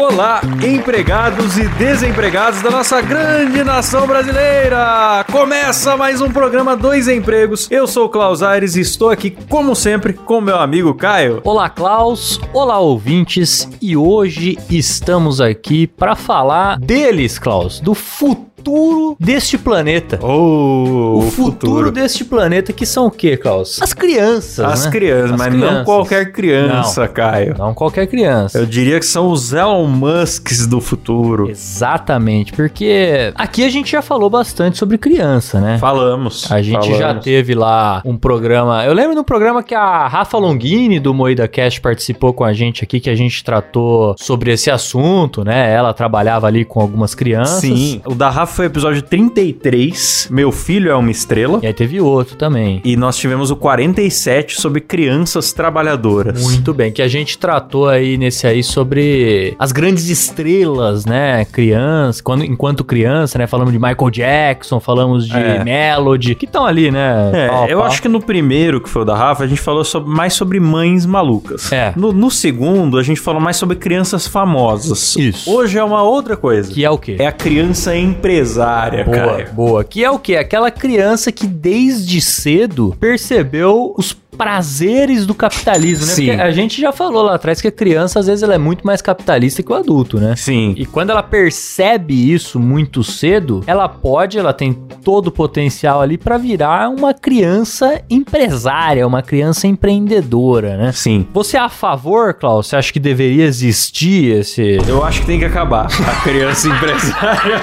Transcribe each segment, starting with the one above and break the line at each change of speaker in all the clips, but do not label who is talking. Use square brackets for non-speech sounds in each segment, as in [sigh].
Olá, empregados e desempregados da nossa grande nação brasileira! Começa mais um programa Dois Empregos. Eu sou o Klaus Aires e estou aqui, como sempre, com meu amigo Caio.
Olá, Klaus. Olá, ouvintes. E hoje estamos aqui para falar deles, Klaus, do futuro deste planeta.
Oh,
o futuro, deste planeta, que são o quê, Klaus? As crianças.
As
né?
crianças,
As
mas
crianças.
não qualquer criança, Caio.
Não qualquer criança.
Eu diria que são os Elon Musks do futuro.
Exatamente, porque aqui a gente já falou bastante sobre criança, né?
Falamos.
A gente já
falamos.
teve lá um programa. Eu lembro do programa que a Rafa Longini do Moída Cast participou com a gente aqui, que a gente tratou sobre esse assunto, né? Ela trabalhava ali com algumas crianças.
Sim, o da Rafa foi o episódio 33. Meu filho é uma estrela.
E aí teve outro também.
E nós tivemos o 47 sobre crianças trabalhadoras.
Muito bem, que a gente tratou aí nesse aí sobre as grandes estrelas, né? Criança, quando, enquanto criança, né? Falamos de Michael Jackson, falamos de
É.
Melody, que estão ali, né?
É,
pau
eu
pau.
acho que no primeiro, que foi o da Rafa, a gente falou sobre- mais sobre mães malucas.
É.
No, no segundo, a gente falou mais sobre crianças famosas.
Isso.
Hoje é uma outra coisa.
Que é o quê?
É a criança empresária,
Boa, boa. Que é o quê? Aquela criança que desde cedo percebeu os prazeres do capitalismo, né?
Sim.
Porque a gente já falou lá atrás que a criança, às vezes, ela é muito mais capitalista que o adulto, né?
Sim.
E quando ela percebe isso muito cedo, ela pode, ela tem todo o potencial ali pra virar uma criança empresária, uma criança empreendedora, né?
Sim.
Você é a favor, Klaus? Você acha que deveria existir esse.
Eu acho que tem que acabar. A criança [laughs] empresária.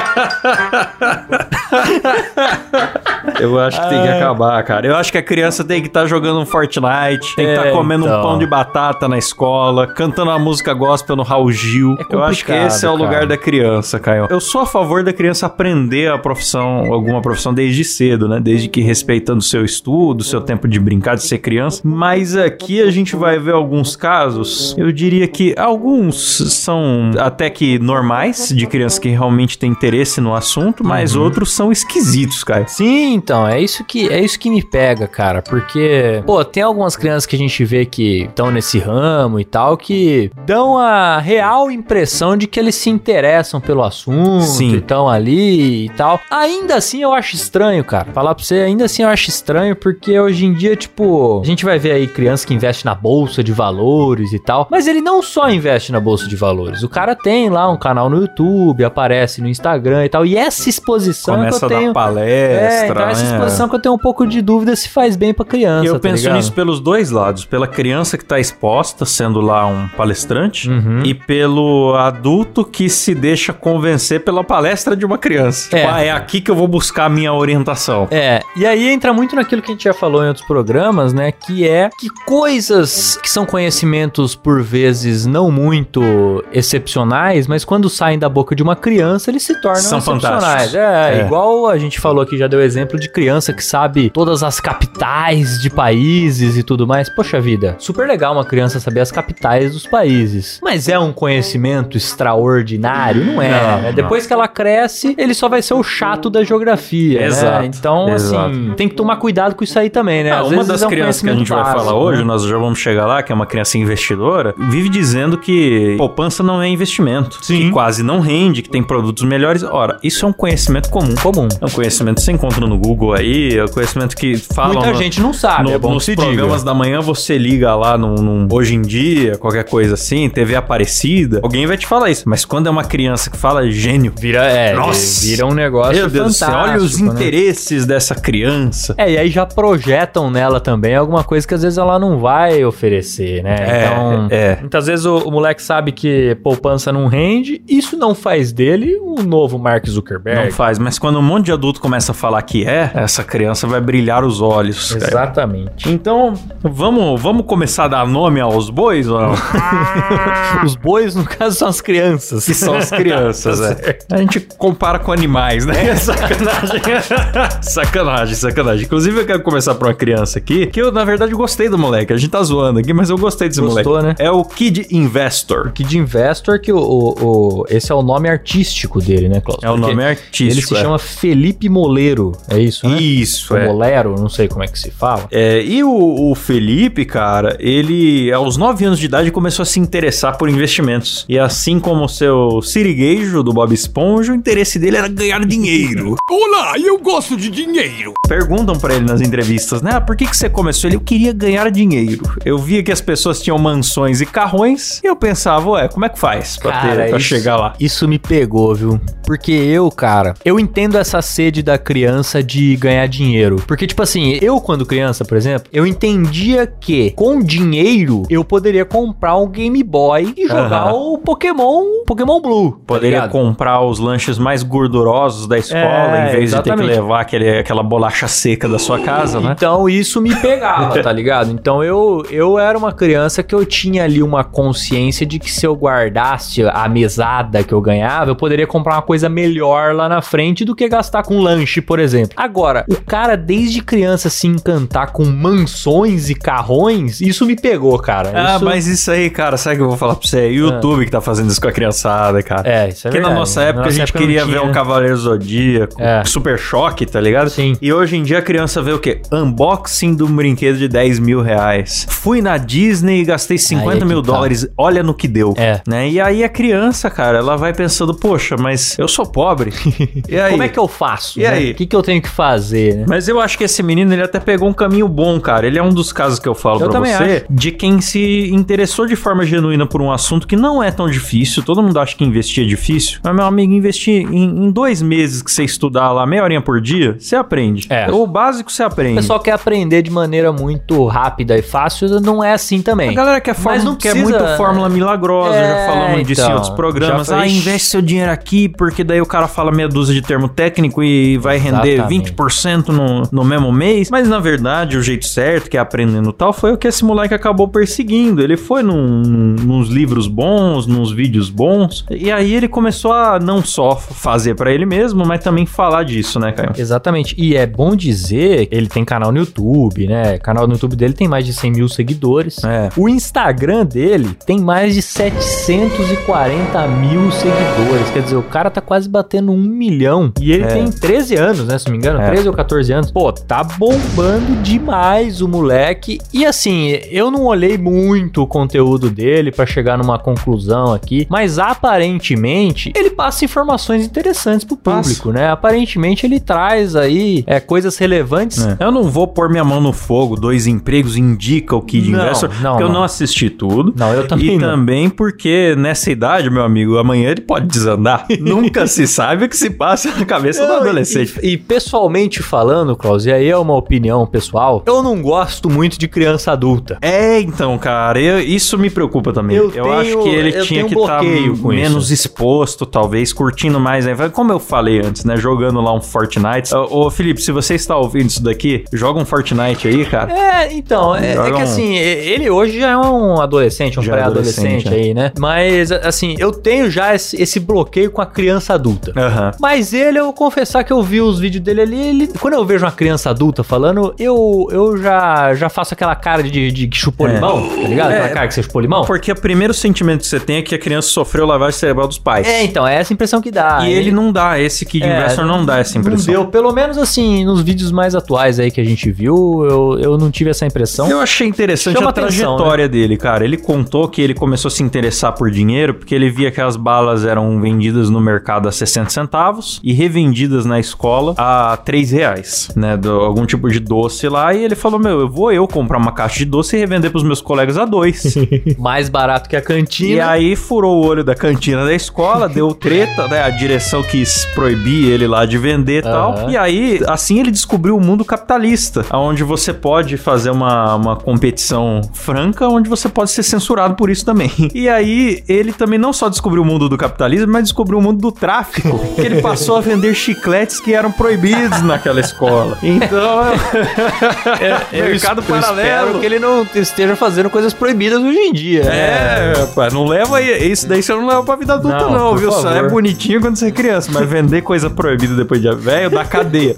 [laughs] Eu acho que tem que acabar, cara. Eu acho que a criança tem que estar jogando um Fortnite, tem que estar
É,
comendo
então.
um pão de batata na escola, cantando uma música gospel no Raul Gil.
É
Eu acho que esse é o lugar
cara.
da criança, Caio. Eu sou a favor da criança aprender a profissão, alguma profissão desde cedo, né? Desde que respeitando o seu estudo, o seu tempo de brincar, de ser criança. Mas aqui a gente vai ver alguns casos. Eu diria que alguns são até que normais, de crianças que realmente têm interesse no assunto, mas
Uhum.
outros são esquisitos, Caio.
Sim, então, é isso que é isso que me pega, cara, porque pô, tem algumas crianças que a gente vê que estão nesse ramo e tal que dão a real impressão de que eles se interessam pelo assunto
Sim.
estão ali e tal. Ainda assim eu acho estranho, cara. Falar pra você, ainda assim eu acho estranho porque hoje em dia, tipo, a gente vai ver aí criança que investe na bolsa de valores e tal, mas ele não só investe na bolsa de valores. O cara tem lá um canal no YouTube, aparece no Instagram e tal, e essa exposição
Começa
que
a
eu tenho
dar palestra,
é, então essa
né?
exposição que eu tenho um pouco de dúvida se faz bem pra criança,
Eu
tá
penso
ligado?
nisso pelos dois lados. Pela criança que tá exposta, sendo lá um palestrante,
Uhum.
e pelo adulto que se deixa convencer pela palestra de uma criança.
É.
Tipo, ah, é aqui que eu vou buscar a minha orientação.
É, e aí entra muito naquilo que a gente já falou em outros programas, né? Que é que coisas que são conhecimentos por vezes não muito excepcionais, mas quando saem da boca de uma criança, eles se tornam
São
excepcionais.
fantásticos.
É,
É.
igual a gente falou aqui, já deu exemplo de criança que sabe todas as capitais de países e tudo mais. Poxa vida, super legal uma criança saber as capitais dos países. Mas é um conhecimento extraordinário? Não é.
Não,
né?
não.
Depois que ela cresce, ele só vai ser o chato da geografia. né?
Exato,
Então,
exato.
assim, tem que tomar cuidado com isso aí também, né?
Ah, uma das
é um
crianças que a gente vai falar hoje,
né?
nós já vamos chegar lá, que é uma criança investidora, vive dizendo que poupança não é investimento.
Sim.
Que quase não rende, que tem produtos melhores. Ora, isso é um conhecimento comum.
Comum.
É um conhecimento que você encontra no Google aí, é um conhecimento que falam...
Muita
no-
gente não sabe,
no-
é bom
nos programas
diga.
da manhã você liga lá num, num Hoje em Dia, qualquer coisa assim, TV Aparecida, alguém vai te falar isso. Mas quando é uma criança que fala gênio,
Vira, é,
Nossa!
vira um negócio
meu Deus do céu, olha os
né?
interesses dessa criança.
É, e aí já projetam nela também alguma coisa que às vezes ela não vai oferecer, né?
É,
então,
é.
muitas vezes o, o moleque sabe que poupança não rende, isso não faz dele um novo Mark Zuckerberg.
Não faz, mas quando um monte de adulto começa a falar que é, essa criança vai brilhar os olhos. cara.
Exatamente.
Então, vamos, vamos começar a dar nome aos bois ou não? [laughs]
Os bois, no caso, são as crianças.
Que são as crianças, é. A gente compara com animais, né? Sacanagem. [laughs] sacanagem, sacanagem. Inclusive, eu quero começar por uma criança aqui, que eu, na verdade, gostei do moleque. A gente tá zoando aqui, mas eu gostei desse
Gostou,
moleque.
né?
É o Kid Investor.
Kid Investor, que o, o- o- esse é o nome artístico dele, né, Klaus?
É o
Porque
nome artístico.
Ele se
é.
chama Felipe Moleiro, é isso, né?
Isso,
Ou
é.
Molero, não sei como é que se fala.
É, e o, o Felipe, cara, ele aos 9 anos de idade começou a se interessar por investimentos. E assim como o seu sirigueijo do Bob Esponja, o interesse dele era ganhar dinheiro. [laughs]
Olá, eu gosto de dinheiro.
Perguntam pra ele nas entrevistas, né? Ah, por que, que você começou? Ele, eu queria ganhar dinheiro. Eu via que as pessoas tinham mansões e carrões, e eu pensava, ué, como é que faz pra, ter, pra
isso,
chegar lá?
Isso me pegou, viu? Porque eu, cara, eu entendo essa sede da criança de ganhar dinheiro. Porque, tipo assim, eu, quando criança, por exemplo, eu entendia que com dinheiro eu poderia comprar um Game Boy e jogar o Pokémon, Pokémon Blue. tá
Poderia
ligado?
comprar os lanches mais gordurosos da escola,
É,
em vez de ter
exatamente.
que levar aquele, aquela bolacha seca da sua casa, né?
Então isso me pegava, tá ligado? Então eu, eu era uma criança que eu tinha ali uma consciência de que se eu guardasse a mesada que eu ganhava, eu poderia comprar uma coisa melhor lá na frente do que gastar com lanche, por exemplo. Agora, o cara desde criança se encantar com mansões e carrões, isso me pegou, cara.
Ah,
Isso-
mas isso aí, cara, sabe o que eu vou falar pra você? É YouTube que tá fazendo isso com a criançada, cara.
É, isso é
Porque na
verdade.
nossa época a gente
época
queria ver um? Cavaleiro Zodíaco,
É.
Super Choque, tá ligado?
Sim.
E hoje em dia a criança vê o quê? Unboxing de um brinquedo de 10 mil reais. Fui na Disney e gastei 50
Aí é
mil
tá.
dólares, olha no que deu.
É.
Né? E aí a criança, cara, ela vai pensando, poxa, mas eu sou pobre. [laughs] e aí?
Como é que eu faço?
E
né?
aí?
O que, que eu tenho que fazer, né?
Mas eu acho que esse menino, ele até pegou um caminho bom, cara. Ele é um dos casos que eu falo
Eu
pra você,
acho.
de quem se interessou de forma genuína por um assunto que não é tão difícil. Todo mundo acha que investir é difícil. Mas, meu amigo, investir em, em dois meses que você estudar lá, meia horinha por dia, você aprende.
É.
O básico você
O
aprende.
pessoal quer aprender de maneira muito rápida e fácil, não é assim também.
A galera quer,
Mas
fórmula,
não
quer
precisa-
muito fórmula milagrosa,
É,
já falamos disso em
então,
outros programas. Ah, investe seu dinheiro aqui, porque daí o cara fala meia dúzia de termo técnico e vai render
Exatamente.
20% no, no mesmo mês. Mas na verdade, o jeito certo, que é aprendendo tal, foi o que esse moleque acabou perseguindo. Ele foi num, num- nos livros bons, nos vídeos bons, e aí ele começou a não só fazer pra ele mesmo, mas também falar disso, né, Caio?
Exatamente. E é bom dizer que ele tem canal no YouTube, né? O canal no YouTube dele tem mais de 100 mil seguidores.
É.
O Instagram dele tem mais de 740 mil seguidores. Quer dizer, o cara tá quase batendo um milhão. E ele
É.
tem 13 anos, né? Se não me engano,
É.
13 ou 14 anos. Pô, tá bombando demais o moleque. E assim, eu não olhei muito o conteúdo dele pra chegar numa conclusão aqui. Mas aparentemente, ele passa informações interessantes pro
Passa.
público, né? Aparentemente, ele traz aí é, coisas relevantes.
É. Eu não vou pôr minha mão no fogo, dois empregos indica o Kid
Não,
Investor,
não,
porque eu
não.
não assisti tudo.
Não, eu também
E
não.
também porque nessa idade, meu amigo, amanhã ele pode desandar. Nunca se sabe o que se passa na cabeça do adolescente.
E, e pessoalmente falando, Klaus, e aí é uma opinião pessoal, eu não gosto muito de criança adulta.
É, então, cara, eu- isso me preocupa também.
Eu
Eu,
tenho-
acho que ele tinha que
um
estar menos exposto, talvez, curtindo mais. Né? Como eu falei antes, né? Jogando lá um Fortnite. Ô, ô, Felipe, se você está ouvindo isso daqui, joga um Fortnite aí, cara.
É, então, é, é que assim, ele hoje já é um adolescente, um
é
pré-adolescente
adolescente,
aí, né? Mas, assim, eu tenho já esse, esse bloqueio com a criança adulta.
Aham.
Mas ele, eu vou confessar que eu vi os vídeos dele ali, ele, quando eu vejo uma criança adulta falando, eu, eu já, já faço aquela cara de, de que chupou
É.
limão, tá ligado? Aquela
É.
cara que você chupou limão.
Porque o primeiro sentimento que você tem é que a criança sofreu lavagem cerebral dos pais.
É, então, é essa impressão que dá.
E ele não dá, esse Kid
É,
Investor não dá essa impressão.
Não deu, pelo menos assim, nos vídeos mais atuais aí que a gente viu, eu, eu não tive essa impressão.
Eu achei interessante
Chama
a
atenção, né?
trajetória dele, cara. Ele contou que ele começou a se interessar por dinheiro porque ele via que as balas eram vendidas no mercado a 60 centavos e revendidas na escola a 3 reais, né? Do, algum tipo de doce lá. E ele falou: Meu, eu vou eu comprar uma caixa de doce e revender pros meus colegas a dois. [laughs]
Mais barato que a cantina.
e aí furou o olho da cantina da escola, deu treta, né? A direção quis proibir ele lá de vender e tal. E aí, assim ele descobriu o mundo capitalista, onde você pode fazer uma, uma competição franca, onde você pode ser censurado por isso também. [laughs] E aí, ele também não só descobriu o mundo do capitalismo, mas descobriu o mundo do tráfico, que ele passou a vender chicletes que eram proibidos naquela escola. Então, [laughs] mercado
Eu
paralelo.
espero que ele não esteja fazendo coisas proibidas hoje em dia.
É, rapaz, não leva isso daí você não leva pra vida adulta
Não,
não, viu? Só
favor.
é bonitinho quando você é criança, mas vender coisa proibida depois de velho dá cadeia.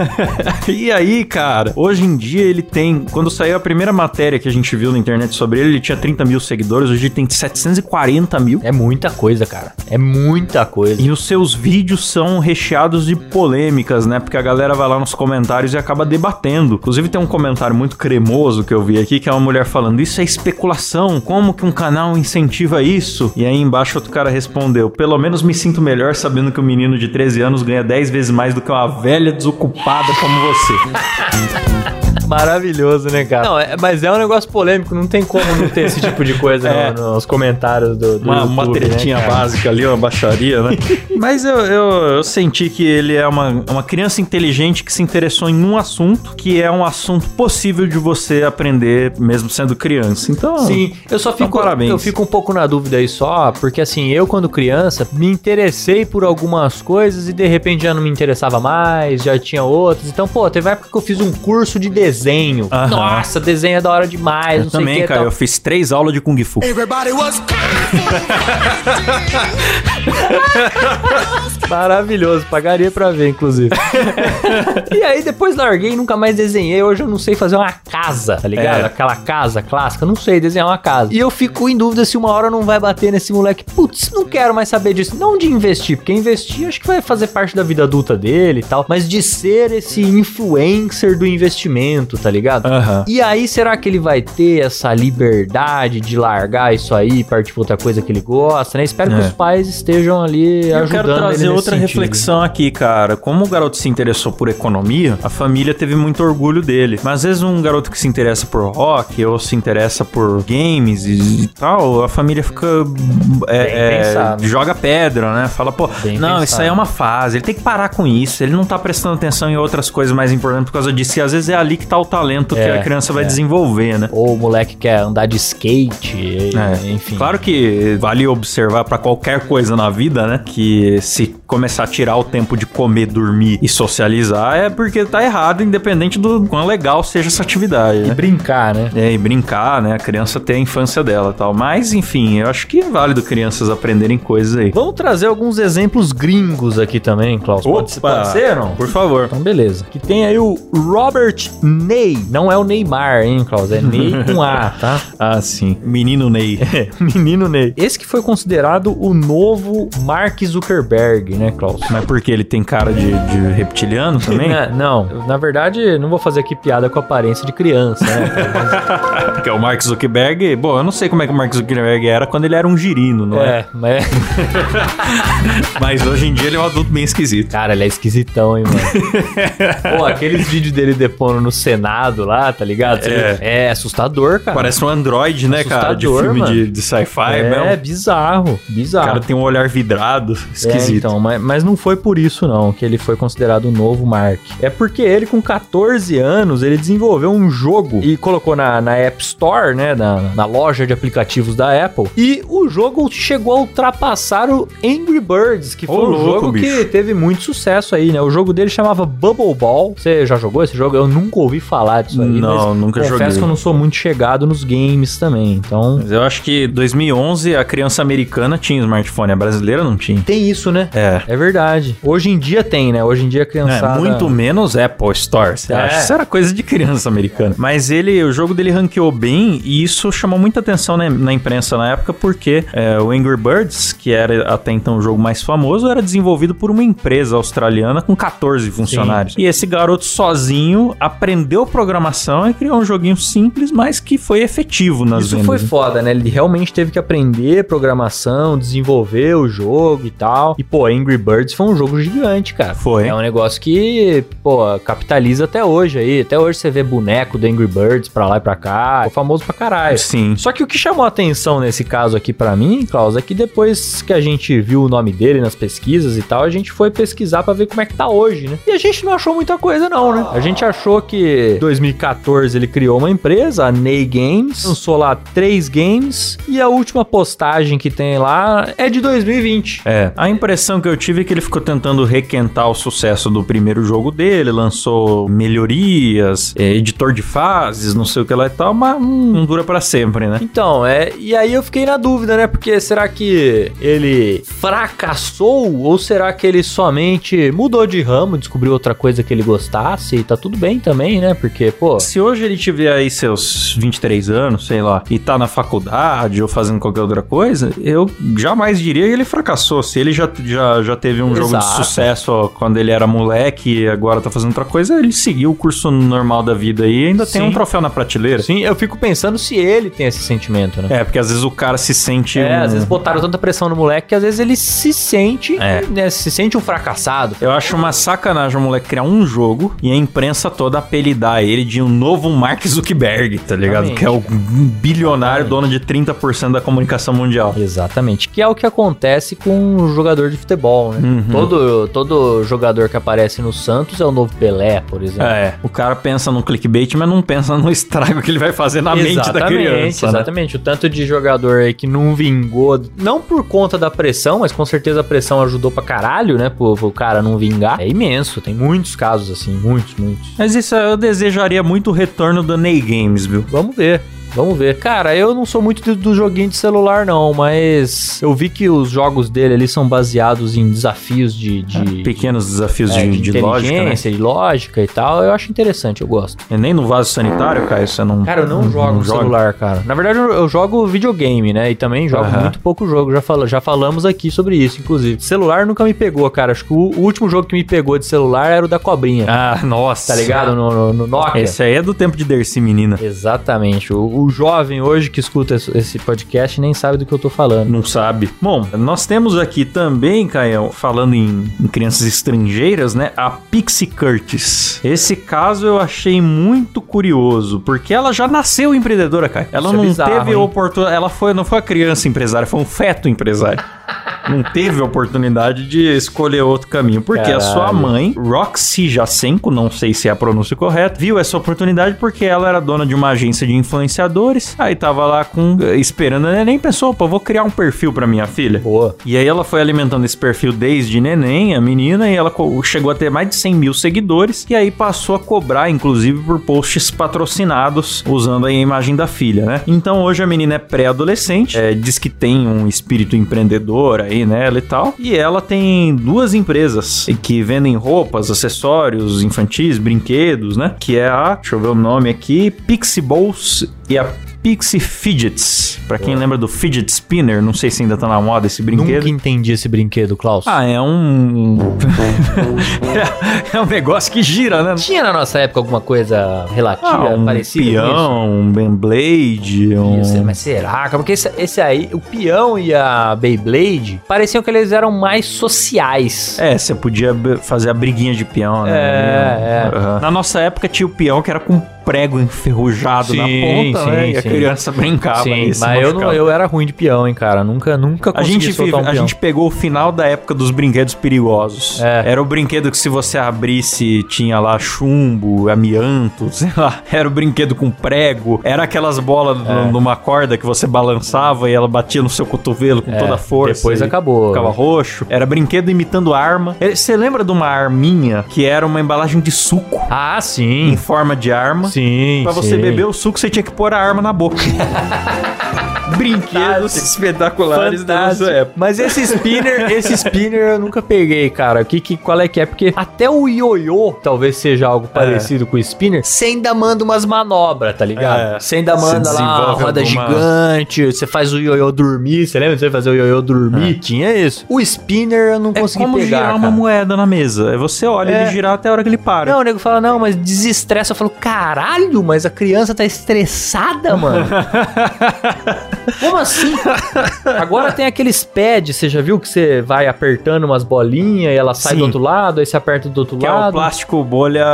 [laughs] e aí, cara, hoje em dia ele tem, quando saiu a primeira matéria que a gente viu na internet sobre ele, ele tinha 30 mil seguidores, hoje ele tem 740 mil.
É muita coisa, cara. É muita coisa.
E os seus vídeos são recheados de polêmicas, né? Porque a galera vai lá nos comentários e acaba debatendo. Inclusive tem um comentário muito cremoso que eu vi aqui, que é uma mulher falando: Isso é especulação, como que um canal incentiva isso? E aí embaixo outro cara respondeu: Pelo menos me sinto melhor sabendo que um menino de 13 anos ganha 10 vezes mais do que uma velha desocupada como você. [laughs]
Maravilhoso, né, cara? Não, é- mas é um negócio polêmico, não tem como não ter esse [laughs] tipo de coisa
É.
no- nos comentários do, do
Uma, uma
YouTube,
tretinha
né,
básica ali, uma baixaria, né? [laughs] Mas eu, eu, eu senti que ele é uma, uma criança inteligente que se interessou em um assunto que é um assunto possível de você aprender mesmo sendo criança. Então,
Sim, eu só
Então,
fico,
parabéns.
eu fico um pouco na dúvida aí só, porque assim, eu quando criança me interessei por algumas coisas e de repente já não me interessava mais, já tinha outras. Então, pô, teve época que eu fiz um curso de desenho.
Aham.
Nossa, desenho é da hora demais,
eu
não sei
também,
que.
cara,
tal.
eu fiz três aulas de Kung Fu.
Everybody was [laughs]
Maravilhoso, pagaria pra ver, inclusive. [laughs] e aí depois larguei e nunca mais desenhei. Hoje eu não sei fazer uma casa, tá ligado?
É.
Aquela casa clássica, não sei desenhar uma casa. E eu fico em dúvida se uma hora não vai bater nesse moleque. Putz, não quero mais saber disso. Não de investir, porque investir acho que vai fazer parte da vida adulta dele e tal, mas de ser esse influencer do investimento, tá ligado?
Aham.
E aí, será que ele vai ter essa liberdade de largar isso aí e partir pra outra coisa que ele gosta, né? Espero que
É.
os pais estejam ali
Eu
ajudando
quero trazer outra
sentido.
reflexão aqui, cara. Como o garoto se interessou por economia, a família teve muito orgulho dele. Mas às vezes um garoto que se interessa por rock ou se interessa por games e, e tal, a família fica. é, é, joga pedra, né? Fala, pô,
Bem
não,
pensado.
isso aí é uma fase. Ele tem que parar com isso. Ele não tá prestando atenção em outras coisas mais importantes por causa disso. E às vezes é ali que tá o talento que
É,
a criança vai
é.
desenvolver, né?
Ou o moleque quer andar de skate,
É,
enfim.
Claro que vale observar pra qualquer coisa na vida, né? Que se começar a tirar o tempo de comer, dormir e socializar é porque tá errado, independente do quão legal seja essa atividade,
E
né?
brincar, né?
É, e brincar, né? A criança ter a infância dela e tal. Mas, enfim, eu acho que é válido crianças aprenderem coisas aí.
Vamos trazer alguns exemplos gringos aqui também, Klaus. Pode,
Opa!
pode ser, não?
Por favor.
Então, beleza. Que tem aí o Robert Ney. Não é o Neymar, hein, Klaus? É Ney com A, tá? [laughs]
Ah, sim. Menino Ney. [laughs]
Menino Ney. Esse que foi considerado o novo Mark Zuckerberg, né, Klaus?
Mas porque ele tem cara de, de reptiliano também? [laughs]
É, não, na verdade, não vou fazer aqui piada com a aparência de criança, né?
Porque o Mark Zuckerberg... Bom, eu não sei como é que o Mark Zuckerberg era quando ele era um girino, não é?
é, mas.
Mas hoje em dia ele é um adulto bem esquisito.
Cara, ele é esquisitão, hein, mano. Pô, aqueles vídeos dele depondo no Senado lá, tá ligado?
É.
É assustador, cara.
Parece um android, né, cara? De
Assustador,
filme
mano.
de, de sci-fi
É,
mesmo.
bizarro,
O
bizarro.
cara tem um olhar vidrado,
É,
esquisito.
então, mas, mas não foi por isso não que ele foi considerado o novo Mark. É porque ele com 14 anos, ele desenvolveu um jogo e colocou na, na App Store, né, na, na loja de aplicativos da Apple. E o jogo chegou a ultrapassar o Angry Birds, que
Ô,
foi um
louco,
jogo que
bicho.
teve muito sucesso aí, né? O jogo dele chamava Bubble Ball. Você já jogou esse jogo? Eu nunca ouvi falar disso aí,
Não, nunca
confesso
joguei.
que eu não sou muito chegado nos games também. Então,
Mas eu acho que 2011 a criança americana tinha smartphone, a brasileira não tinha.
tem isso, né?
É.
É verdade. Hoje em dia tem, né? Hoje em dia a
É,
criançada...
muito menos Apple Store, você
É.
acha? Isso era coisa de criança americana. Mas ele, o jogo dele ranqueou bem e isso chamou muita atenção na, na imprensa na época porque é, o Angry Birds, que era até então o jogo mais famoso, era desenvolvido por uma empresa australiana com 14 funcionários. E esse garoto sozinho aprendeu programação e criou um joguinho simples, mas que foi efetivo nas
Isso
vendas.
foi foda, né? Ele realmente teve que aprender programação, desenvolver o jogo e tal. E, pô, Angry Birds foi um jogo gigante, cara.
Foi.
É um negócio que, pô, capitaliza até hoje aí. Até hoje você vê boneco do Angry Birds pra lá e pra cá. Ficou famoso pra caralho.
Sim.
Só que o que chamou a atenção nesse caso aqui pra mim, Klaus, é que depois que a gente viu o nome dele nas pesquisas e tal, a gente foi pesquisar pra ver como é que tá hoje, né? E a gente não achou muita coisa não, né? A gente achou que em 2014 ele criou uma empresa, a Ney Games, lançou lá três games e a última postagem que tem lá é de 2020.
É, a impressão que eu tive é que ele ficou tentando requentar o sucesso do primeiro jogo dele, lançou melhorias, é, editor de fases, não sei o que lá e tal, mas hum, não dura pra sempre, né?
Então, é, e aí eu fiquei na dúvida, né? Porque será que ele fracassou ou será que ele somente mudou de ramo, descobriu outra coisa que ele gostasse e tá tudo bem também, né? Porque, pô,
Se hoje ele tiver aí seus 23 anos, sei lá, e tá na faculdade ou fazendo qualquer outra coisa, eu jamais diria que ele fracassou. Se ele já, já, já teve um jogo de
Exato.
sucesso ó, quando ele era moleque e agora tá fazendo outra coisa, ele seguiu o curso normal da vida aí e ainda tem
Sim.
um troféu na prateleira.
sim, eu fico pensando se ele tem esse sentimento, né?
É, porque às vezes o cara se sente.
É,
um-
às vezes botaram tanta pressão no moleque que às vezes ele se sente,
É.
né, se sente um fracassado.
Eu acho uma sacanagem o moleque criar um jogo e a imprensa toda apelidar ele de um novo Mark Zuckerberg, tá ligado?
Exatamente.
Que é o bilionário dono de 30% da comunicação mundial.
Exatamente, que é o que acontece com o jogador de futebol, né?
Uhum.
Todo, todo jogador que aparece no Santos é o novo Pelé, por exemplo.
É, o cara pensa no clickbait, mas não pensa no [laughs] estrago que ele vai fazer na mente da criança. né?
Exatamente, o tanto de jogador aí que não vingou, não por conta da pressão, mas com certeza a pressão ajudou pra caralho, né, pro, pro cara não vingar. É imenso, tem muitos casos assim, muitos, muitos.
Mas isso eu desejaria muito o retorno do Ney Games, viu?
Vamos ver. Vamos ver. Cara, eu não sou muito do, do joguinho de celular, não, mas eu vi que os jogos dele ali são baseados em desafios de. de
Pequenos desafios
é,
de, de lógica, né?
inteligência, de lógica e tal. Eu acho interessante, eu gosto.
E nem no vaso sanitário, Caio, você não.
Cara, eu não, jogo no
joga?
celular, cara. Na verdade, eu, eu jogo videogame, né? E também jogo muito pouco jogo. Já, fala, já falamos aqui sobre isso, inclusive. Celular nunca me pegou, cara. Acho que o, o último jogo que me pegou de celular era o da cobrinha.
Ah, nossa.
Tá ligado? No, no, no Nokia.
Esse aí é do tempo de Dercy, menina.
Exatamente. O, o jovem hoje que escuta esse, podcast nem sabe do que eu tô falando.
Não sabe. Bom, nós temos aqui também, Caio, falando em, em crianças estrangeiras, né? A Pixie Curtis. Esse caso eu achei muito curioso, porque ela já nasceu empreendedora, Caio. Ela
Isso é
não
bizarro,
teve oportunidade. Ela foi, não foi a criança empresária, foi um feto empresário. [laughs] não teve oportunidade de escolher outro caminho, porque a sua
Caralho.
mãe, Roxy Jacenko, não sei se é a pronúncia correta, viu essa oportunidade porque ela era dona de uma agência de influenciadores. Aí tava lá com esperando a neném, pensou, pô, vou criar um perfil pra minha filha.
Boa.
E aí ela foi alimentando esse perfil desde neném, a menina, e ela chegou a ter mais de 100 mil seguidores, e aí passou a cobrar, inclusive, por posts patrocinados, usando aí a imagem da filha, né? Então hoje a menina é pré-adolescente, é, diz que tem um espírito empreendedor aí nela e tal, e ela tem duas empresas que vendem roupas, acessórios infantis, brinquedos, né? Que é a, deixa eu ver o nome aqui, Pixie Balls e a Pixie Fidgets. Pra quem lembra do Fidget Spinner, não sei se ainda tá na moda esse brinquedo.
Nunca entendi esse brinquedo, Klaus.
Ah, é um. é, [laughs] é um negócio que gira, né?
Tinha na nossa época alguma coisa relativa,
Ah, um
parecida com isso?
peão, um Beyblade, um.
Isso, mas será? cara? Porque esse, esse aí, o peão e a Beyblade, pareciam que eles eram mais sociais.
É, você podia b- fazer a briguinha de peão, né?
É, é.
Aham. Na nossa época tinha o peão que era com prego enferrujado na
Sim,
ponta,
sim,
né? E a
sim.
criança brincava
Sim,
e
mas eu, não, eu era ruim de peão, hein, cara. Nunca, nunca
A
consegui
gente,
soltar um
a gente pegou o final da época dos brinquedos perigosos.
É.
Era o brinquedo que se você abrisse tinha lá chumbo, amianto, [laughs] sei lá. Era o brinquedo com prego. Era aquelas bolas
É.
numa corda que você balançava e ela batia no seu cotovelo com
É,
toda a força.
depois acabou.
Ficava roxo. Era brinquedo imitando arma. Eh, Você lembra de uma arminha que era uma embalagem de suco
Ah,
em
sim.
forma de arma?
Sim,
Pra você
sim.
beber o suco, você tinha que pôr a arma na boca. [laughs] Brinquedos espetaculares da
Fantástico.
época.
Mas esse spinner, [laughs] esse spinner eu nunca peguei, cara. Que, que, qual é que é? Porque até o ioiô talvez seja algo parecido com o spinner. Você ainda manda umas manobras, tá ligado?
É.
Você ainda manda lá uma roda
alguma-
gigante, você faz o ioiô dormir. Você lembra de você fazer o ioiô dormir? Tinha isso. O spinner eu não
É
consegui
como
pegar,
girar uma
cara.
moeda na mesa. É você olha
É.
ele girar até a hora que ele para.
Não, o nego fala, não, mas desestressa. Eu falo, caralho, mas a criança tá estressada, mano. [laughs] Como assim? Agora tem aqueles pads, você já viu que você vai apertando umas bolinhas e ela sai
Sim.
do outro lado, aí você aperta do outro
Que é o
lado.
plástico bolha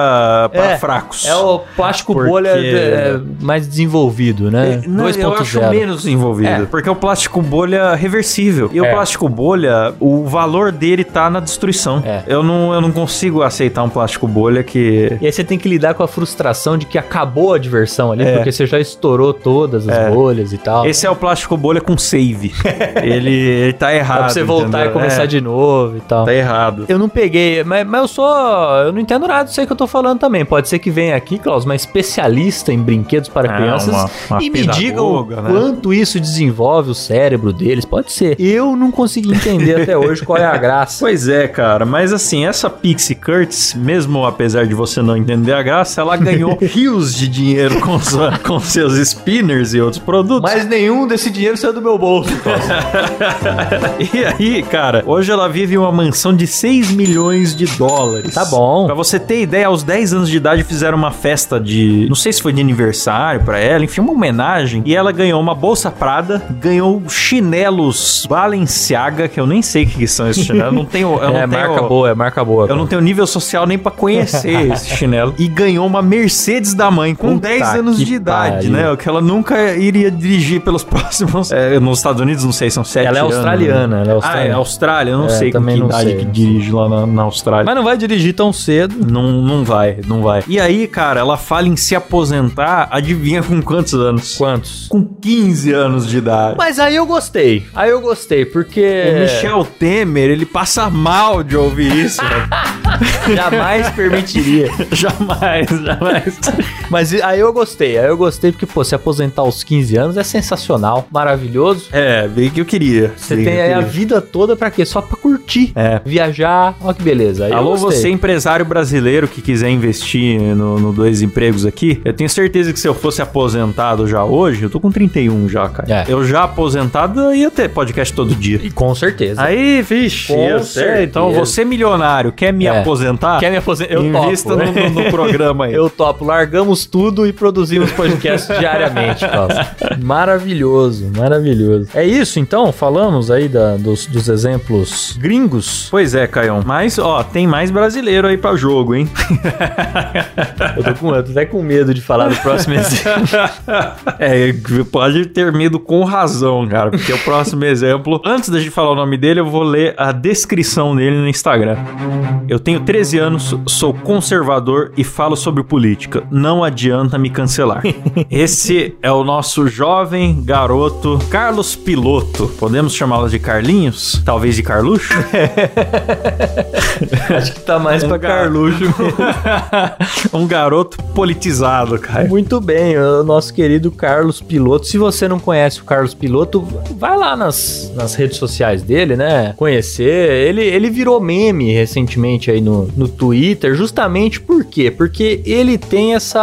para
É,
fracos.
É o plástico
Porque-
bolha é, mais desenvolvido, né?
É, Não, eu acho
2.0.
menos envolvido.
É.
Porque é o plástico bolha reversível. E o
É.
plástico bolha, o valor dele tá na destruição.
É.
Eu, não, eu não consigo aceitar um plástico bolha que.
E aí você tem que lidar com a frustração de que acabou a diversão ali,
É.
porque você já estourou todas as bolhas e tal.
Esse é o plástico bolha com save. [laughs] ele, ele tá errado.
Dá pra você voltar
entendeu?
e começar
É,
de novo e tal.
Tá errado.
Eu não peguei, mas, mas eu sou. Eu não entendo nada disso aí que eu tô falando também. Pode ser que venha aqui, Klaus, uma especialista em brinquedos para
Ah,
crianças
uma- uma
e me digam o
né?
quanto isso desenvolve o cérebro deles. Pode ser. Eu não consegui entender até hoje qual é a graça. [laughs]
Pois é, cara, mas assim, essa Pixie Curtis, mesmo apesar de você não entender a graça, ela ganhou [laughs] rios de dinheiro com, sua- [laughs] com seus spinners e outros produtos.
Mas nenhum desse dinheiro saiu do meu bolso, Klaus.
E aí, cara, hoje ela vive em uma mansão de 6 milhões de dólares.
Tá bom.
Pra você ter ideia, aos 10 anos de idade fizeram uma festa de. Não sei se foi de aniversário pra ela, enfim, uma homenagem. E ela ganhou uma bolsa Prada, ganhou chinelos Balenciaga, que eu nem sei o que são esses chinelos. Não tenho. Eu [laughs] não
é
tenho,
marca boa, é marca boa.
Eu não tenho nível social nem pra conhecer [laughs] esse chinelo. E ganhou uma Mercedes da mãe com
Puta
10 anos de idade,
pariu.
né? O que ela nunca iria dirigir pelos [laughs] próximos. é, nos Estados Unidos, não sei, são 7
Ela é
anos.
australiana, ela é
Ah, é
australiana.
Austrália, eu não
É,
sei com que idade
sei,
que dirige lá na, na Austrália.
Mas não vai dirigir tão cedo.
Não, não vai, não vai. E aí, cara, ela fala em se aposentar, adivinha com quantos anos?
Quantos?
Com 15 anos de idade.
Mas aí eu gostei. Aí eu gostei, porque.
O Michel Temer, ele passa mal de ouvir isso, né? [laughs]
Jamais permitiria. [laughs]
jamais, jamais.
Mas aí eu gostei. Aí eu gostei porque, pô, se aposentar aos 15 anos é sensacional, maravilhoso.
É, bem que eu queria.
Você tem aí a vida toda pra quê? Só pra curtir.
É.
Viajar. Olha que beleza. Aí
Alô, você empresário brasileiro que quiser investir no, no Dois Empregos aqui, eu tenho certeza que se eu fosse aposentado já hoje, eu tô com 31 já, cara.
É.
Eu já aposentado ia ter podcast todo dia.
E com certeza.
Aí, vixe,
Com
eu sei. Então, você milionário, quer me
É.
aposentar?
Quer me aposentar? Eu
Invista
topo.
no, no- no programa aí. [laughs]
Eu topo. Largamos tudo e produzimos podcast [laughs] diariamente, Klaus. Maravilhoso, maravilhoso. É isso, então? Falamos aí da- dos, dos exemplos gringos.
Pois é, Caião. Mas, ó, tem mais brasileiro aí pra jogo, hein? [laughs]
Eu tô, com, eu tô até com medo de falar do próximo exemplo. [laughs]
é, pode ter medo com razão, cara. Porque o próximo exemplo, antes da gente falar o nome dele, eu vou ler a descrição dele no Instagram. Eu tenho 13 anos, sou conservador e falo sobre política. Não adianta me cancelar. [laughs] Esse é o nosso jovem garoto Carlos Piloto. Podemos chamá-lo de Carlinhos? Talvez de Carluxo? [laughs]
Acho que tá mais pra
Um gar-
Carluxo. [laughs]
um garoto politizado, cara.
Muito bem, o nosso querido Carlos Piloto. Se você não conhece o Carlos Piloto, vai lá nas, nas redes sociais dele, né? Conhecer. Ele, ele virou meme recentemente aí no, no Twitter, justamente por quê? Porque ele tem essa,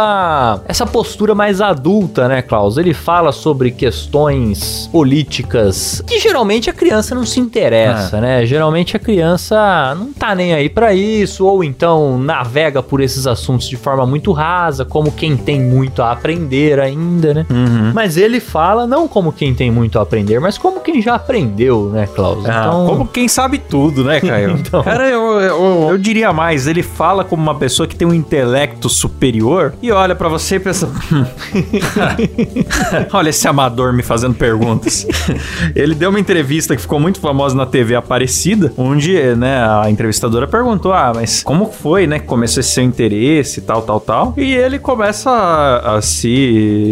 essa postura mais adulta, né, Klaus? Ele fala sobre questões políticas que geralmente a criança não se interessa, né? Geralmente a criança não tá nem aí pra isso, ou então navega por esses assuntos de forma muito rasa, como quem tem muito a aprender ainda, né?
Uhum.
Mas ele fala não como quem tem muito a aprender, mas como quem já aprendeu, né, Klaus?
Ah, como quem sabe tudo, né, Caio? [laughs]
Então.
Cara, eu, eu, eu diria mais, ele fala como uma pessoa que tem um intelecto superior e olha pra você e pensa... "Hum, olha esse amador me fazendo perguntas. ele deu uma entrevista que ficou muito famosa na TV Aparecida, onde, né, a entrevistadora perguntou, ah, mas como foi, né, que começou esse seu interesse e tal, tal, tal. E ele começa a, a se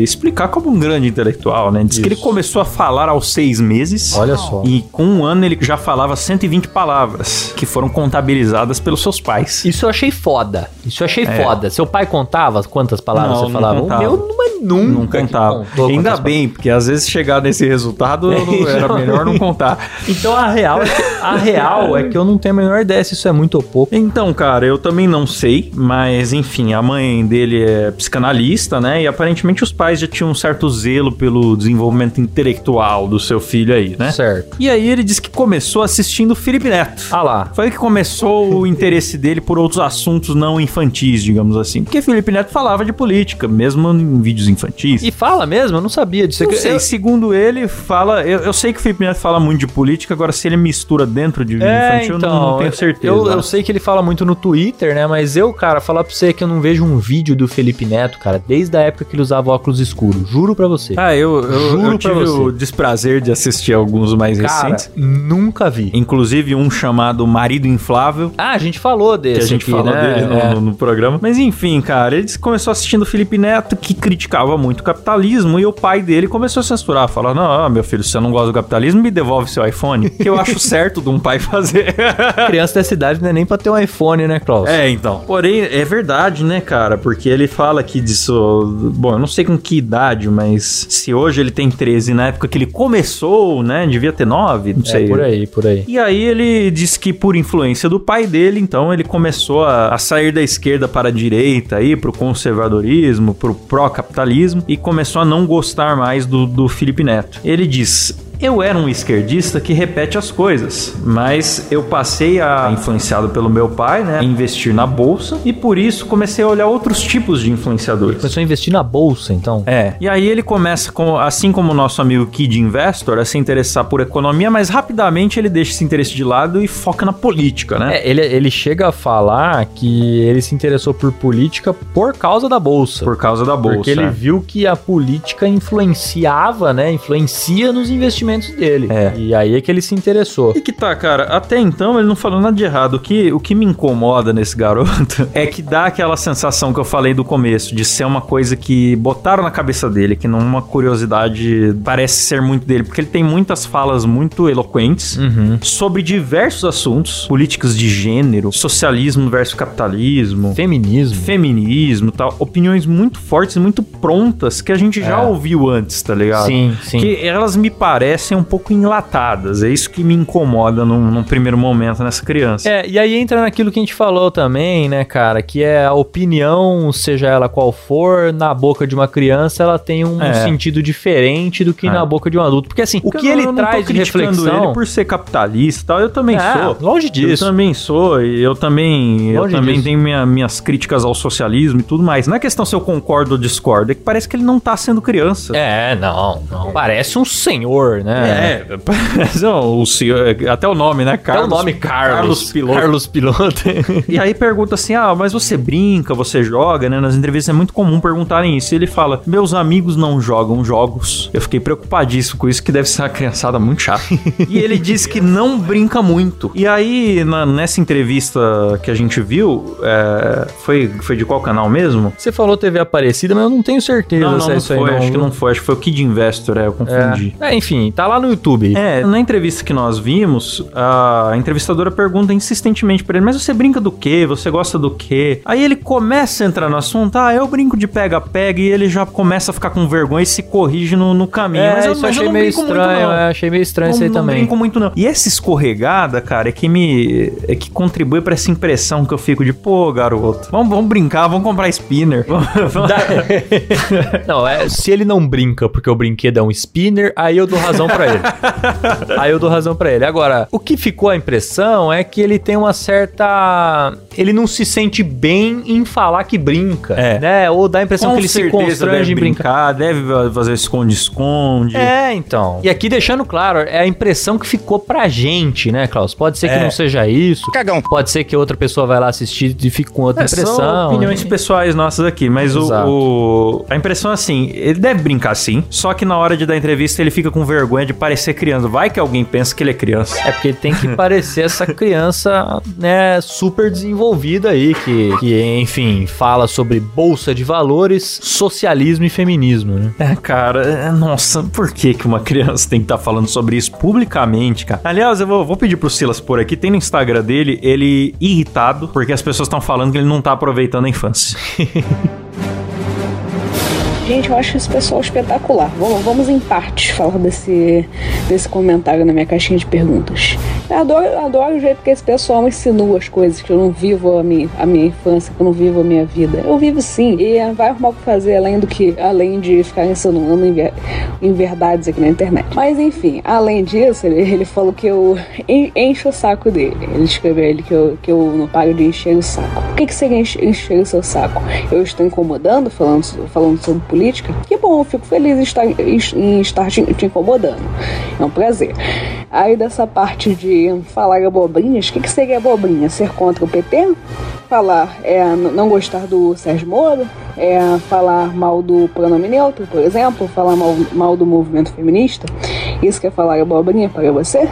explicar como um grande intelectual, né? Diz que ele
Isso.
começou a falar aos seis meses.
Olha só.
E com um ano ele já falava 120 palavras, que foram contabilizadas pelos seus pais.
Isso eu achei foda. Isso eu achei
É.
foda. Seu pai contava quantas palavras
Não,
você
não
falava?
contava.
O meu não é nunca,
Não
que
contava. Ainda bem, porque às vezes chegar nesse resultado não- era [laughs] melhor não contar.
Então a real, é que, a real é que eu não tenho a menor ideia se isso é muito ou pouco.
Então, cara, eu também não sei, mas enfim, a mãe dele é psicanalista, né? E aparentemente os pais já tinham um certo zelo pelo desenvolvimento intelectual do seu filho aí, né?
Certo.
E aí ele disse que começou assistindo Felipe Neto.
Ah lá.
Foi que começou o interesse dele por outros assuntos não infantis, digamos assim. Porque Felipe Neto falava de política, mesmo em vídeos infantis.
E fala mesmo? Eu não sabia disso.
Não
Eu-
sei
eu,
segundo ele, fala. Eu, eu sei que o Felipe Neto fala muito de política, agora se ele mistura dentro de infantil, eu não, não tenho certeza.
Eu, eu sei que ele fala muito no Twitter, né? Mas eu, cara, falar pra você que eu não vejo um vídeo do Felipe Neto, cara, desde a época que ele usava óculos escuros. Juro pra você.
Ah, eu, eu,
Juro
eu
pra
tive
você.
o desprazer de assistir alguns mais
Cara,
recentes.
nunca vi.
Inclusive um chamado Marido Inflável.
Ah, a gente falou desse
Que a gente
aqui,
falou
né?
dele no,
É.
no- no programa. Mas enfim, cara, ele começou assistindo o Felipe Neto, que criticava muito o capitalismo, e o pai dele começou a censurar, falando: Não, ah, meu filho, se você não gosta do capitalismo, me devolve seu iPhone. Que eu acho certo de um pai fazer. [laughs]
Criança dessa idade não é nem pra ter um iPhone, né, Klaus?
É, então. Porém, é verdade, né, cara? Porque ele fala aqui disso. Bom, eu não sei com que idade, mas se hoje ele tem 13, na época que ele começou, né? Devia ter 9, não
É,
sei.
por aí, por aí.
E aí ele disse que por influência do pai dele, então ele começou a, a sair da esquerda para a direita aí, pro conservadorismo, pro pró-capitalismo e começou a não gostar mais do, do Felipe Neto. Ele diz: eu era um esquerdista que repete as coisas, mas eu passei a, influenciado pelo meu pai, né, investir na bolsa e por isso comecei a olhar outros tipos de influenciadores.
Começou a investir na bolsa, então.
É, e aí ele começa, com, assim como o nosso amigo Kid Investor, a se interessar por economia, mas rapidamente ele deixa esse interesse de lado e foca na política, né?
É, ele, ele chega a falar que ele se interessou por política por causa da bolsa.
Por causa da bolsa.
Porque ele
é.
viu que a política influenciava, né? Influencia nos investimentos dele.
É.
E aí é que ele se interessou.
E que tá, cara, até então ele não falou nada de errado. O que, o que me incomoda nesse garoto [laughs] é que dá aquela sensação que eu falei do começo, de ser uma coisa que botaram na cabeça dele, que não uma curiosidade parece ser muito dele, porque ele tem muitas falas muito eloquentes
Uhum.
sobre diversos assuntos, políticas de gênero, socialismo versus capitalismo.
Feminismo.
Feminismo e tal, opiniões muito fortes, muito prontas que a gente já
É.
ouviu antes, tá ligado?
Sim, sim.
Que elas me parecem um pouco enlatadas. É isso que me incomoda num, num primeiro momento nessa criança.
É, e aí entra naquilo que a gente falou também, né, cara? Que é a opinião, seja ela qual for, na boca de uma criança, ela tem um
É.
sentido diferente do que
É.
na boca de um adulto. Porque assim, o que
eu
ele
eu
traz de
criticando
reflexão.
ele por ser capitalista e tal, eu também
É,
sou.
longe disso.
Eu também sou, e eu também, eu também
disso.
tenho minha- minhas críticas ao socialismo e tudo mais. Não é questão se eu concordo ou discordo, é que parece que ele não tá sendo criança.
É, não, não. Parece um senhor, né?
É, [laughs] parece o senhor, até o nome, né?
Até o nome Carlos.
Carlos Piloto.
Carlos Piloto. [laughs]
E aí pergunta assim: ah, mas você brinca, você joga, né? Nas entrevistas é muito comum perguntarem isso. E ele fala: meus amigos não jogam jogos. Eu fiquei preocupadíssimo com isso, que deve ser uma criançada muito chata. [laughs] e ele diz que não brinca muito. E aí, na- nessa entrevista que a gente viu, é, foi, foi de qual canal mesmo?
Você falou TV Aparecida, mas eu não tenho certeza
Não, não,
se é
não
isso aí.
foi,
não.
acho que não foi, acho que foi o Kid Investor, é, eu confundi.
É. É, enfim, tá lá no YouTube.
É, na entrevista que nós vimos, a entrevistadora pergunta insistentemente pra ele: Mas você brinca do quê? Você gosta do quê? Aí ele começa a entrar no assunto: Ah, eu brinco de pega-pega, e ele já começa a ficar com vergonha e se corrige no, no caminho.
É,
mas eu,
isso eu
mas eu
achei
não
meio
muito,
estranho,
não.
é, achei meio estranho
Não,
isso aí
não
também.
brinco muito, não. E essa escorregada, cara, é que me. é que contribui pra essa impressão que eu fico de, pô, garoto, vamos, vamos brincar, vamos comprar spinner. [laughs]
Não, é, se ele não brinca porque o brinquedo é um spinner, aí eu dou razão pra ele. aí eu dou razão pra ele. Agora, o que ficou a impressão é que ele tem uma certa. Ele não se sente bem em falar que brinca.
É.
Né? Ou dá a impressão
Com
que ele se constrange
deve
em brincar.
brincar, deve fazer esconde-esconde.
É, então. E aqui deixando claro, é a impressão que ficou pra gente, né, Klaus? Pode ser que
É.
não seja isso.
Cagão.
Pode ser que outra pessoa vai lá assistir e fique com outra
É,
impressão.
São opiniões pessoais nossas aqui, mas o, o- a impressão é assim, ele deve brincar sim, só que na hora de dar entrevista ele fica com vergonha de parecer criança. Vai que alguém pensa que ele é criança.
É porque tem que parecer essa criança, né, super desenvolvida aí, que, que, enfim, fala sobre bolsa de valores, socialismo e feminismo, né?
É, cara, é, nossa, por que que uma criança tem que estar falando sobre isso publicamente, cara? Aliás, eu vou, vou pedir pro Silas por aqui, tem no Instagram dele, ele irritado, porque as pessoas estão falando que ele não tá aproveitando a infância. [laughs]
Gente, eu acho esse pessoal espetacular. Vamos, vamos em partes falar desse, desse comentário na minha caixinha de perguntas. Eu adoro, eu adoro o jeito que esse pessoal insinua as coisas, que eu não vivo a minha, a minha infância, que eu não vivo a minha vida. Eu vivo sim, e vai arrumar o que fazer além do que, além de ficar insinuando em, em verdades aqui na internet. Mas enfim, além disso, ele, ele falou que eu encho o saco dele. Ele escreveu ele que eu, que eu não paro de encher o saco. O que, que seria encher, encher o seu saco? Eu estou incomodando, falando, falando sobre política? Que bom, fico feliz em estar, em estar te, te incomodando. É um prazer. Aí dessa parte de falar abobrinhas, o que, que seria abobrinha? Ser contra o PT? Falar é não gostar do Sérgio Moro? É falar mal do pronome neutro, por exemplo? Falar mal, mal do movimento feminista? Isso quer falar abobrinha para você?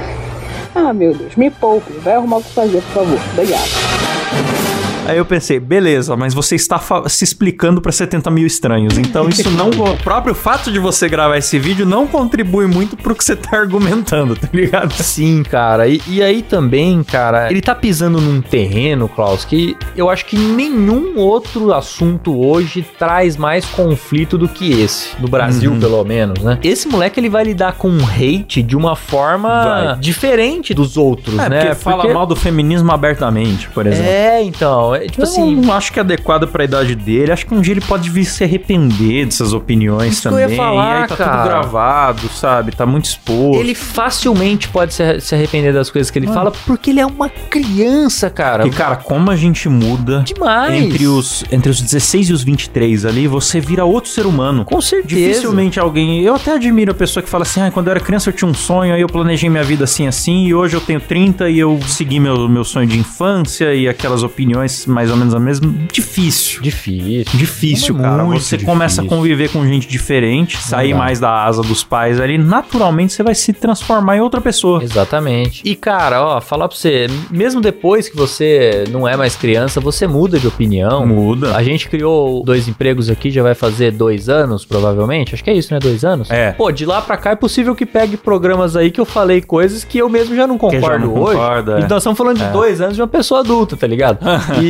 Ah, meu Deus, me poupe, vai arrumar o que fazer, por favor. Obrigado.
Aí eu pensei, beleza, mas você está se explicando para 70 mil estranhos. Então isso não. o próprio fato de você gravar esse vídeo não contribui muito pro que você tá argumentando, tá ligado?
Sim, cara. E, e aí também, cara, ele tá pisando num terreno, Klaus, que eu acho que nenhum outro assunto hoje traz mais conflito do que esse. No Brasil, uhum. pelo menos, né? Esse moleque, ele vai lidar com hate de uma forma vai. diferente dos outros,
é,
né?
Porque fala mal do feminismo abertamente, por exemplo.
É, então. É, tipo eu assim.
Não acho que é adequado pra idade dele. Acho que um dia ele pode vir se arrepender dessas opiniões Isso também. Que eu ia falar, e aí tá cara. tudo gravado, sabe? Tá muito exposto.
Ele facilmente pode se, arrepender das coisas que ele fala, porque ele é uma criança, cara.
E, cara, como a gente muda
demais
entre os, entre os 16 e os 23 ali, você vira outro ser humano.
Com certeza.
Dificilmente alguém. Eu até admiro a pessoa que fala assim: ah, quando eu era criança eu tinha um sonho, aí eu planejei minha vida assim, assim, e hoje eu tenho 30 e eu segui meu, meu sonho de infância e aquelas opiniões mais ou menos a mesma. Difícil.
Difícil.
Difícil, é cara. Você difícil. começa a conviver com gente diferente, sair mais da asa dos pais ali, naturalmente você vai se transformar em outra pessoa.
Exatamente. E, cara, ó, falar pra você, mesmo depois que você não é mais criança, você muda de opinião.
Muda.
A gente criou dois empregos aqui, já vai fazer dois anos, provavelmente. Acho que é isso, né? Dois anos?
É.
Pô, de lá pra cá é possível que pegue programas aí que eu falei coisas que eu mesmo já não concordo já não hoje. Concorda, é. Então, nós estamos falando de é. dois anos de uma pessoa adulta, tá ligado? e [laughs]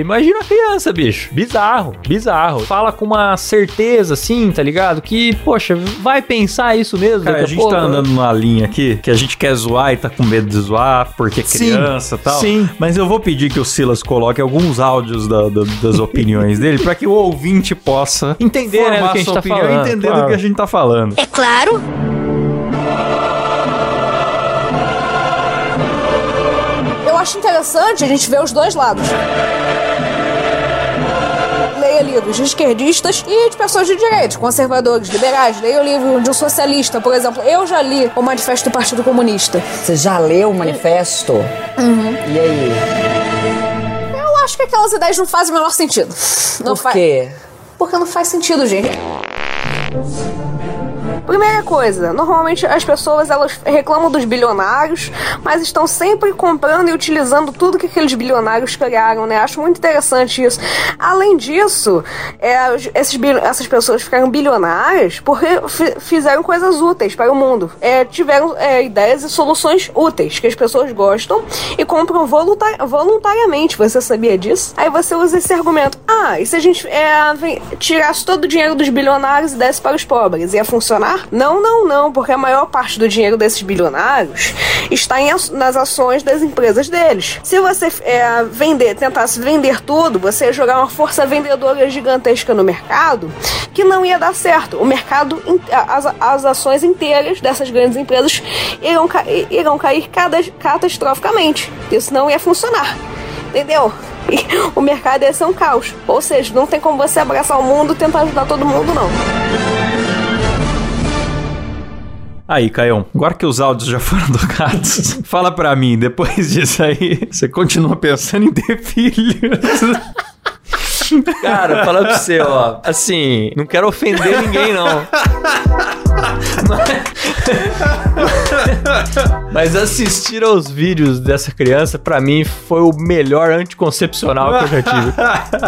imagina a criança, bicho. Bizarro, bizarro. Fala com uma certeza, assim, tá ligado? Que, poxa, vai pensar isso mesmo.
Cara, a, a gente pouco. tá andando numa linha aqui que a gente quer zoar e tá com medo de zoar porque é criança e tal.
Sim.
Mas eu vou pedir que o Silas coloque alguns áudios da, da, das [laughs] opiniões dele para que o ouvinte possa
entender né, do que a gente tá falando.
entender claro. do que a gente tá falando.
É claro. Acho interessante a gente ver os dois lados leia livros de esquerdistas e de pessoas de direita, conservadores, liberais. Leia o livro de um socialista, por exemplo. Eu já li o Manifesto do Partido Comunista.
Você já leu o manifesto?
Uhum.
E aí?
Eu acho que aquelas ideias não fazem o menor sentido.
Não Por quê?
Porque não faz sentido, gente. Primeira coisa, normalmente as pessoas elas reclamam dos bilionários, mas estão sempre comprando e utilizando tudo que aqueles bilionários criaram, né? Acho muito interessante isso. Além disso, é, esses, essas pessoas ficaram bilionárias porque fizeram coisas úteis para o mundo. É, tiveram é, ideias e soluções úteis que as pessoas gostam e compram voluntari voluntariamente. Você sabia disso? Aí você usa esse argumento: ah, e se a gente é, tirasse todo o dinheiro dos bilionários e desse para os pobres? Ia funcionar? Não, não, não, porque a maior parte do dinheiro desses bilionários está em, nas ações das empresas deles. Se você é, vender, tentasse vender tudo, você ia jogar uma força vendedora gigantesca no mercado que não ia dar certo. O mercado, as, as ações inteiras dessas grandes empresas irão, irão cair catastroficamente. Isso não ia funcionar. Entendeu? O mercado ia ser um caos. Ou seja, não tem como você abraçar o mundo e tentar ajudar todo mundo, não.
Aí, Caião, agora que os áudios já foram [laughs] tocados, fala pra mim, depois disso aí, você continua pensando em ter filhos?
Cara, fala pra você, ó. Assim, não quero ofender ninguém, não. Mas... Mas assistir aos vídeos dessa criança, pra mim, foi o melhor anticoncepcional que eu já tive.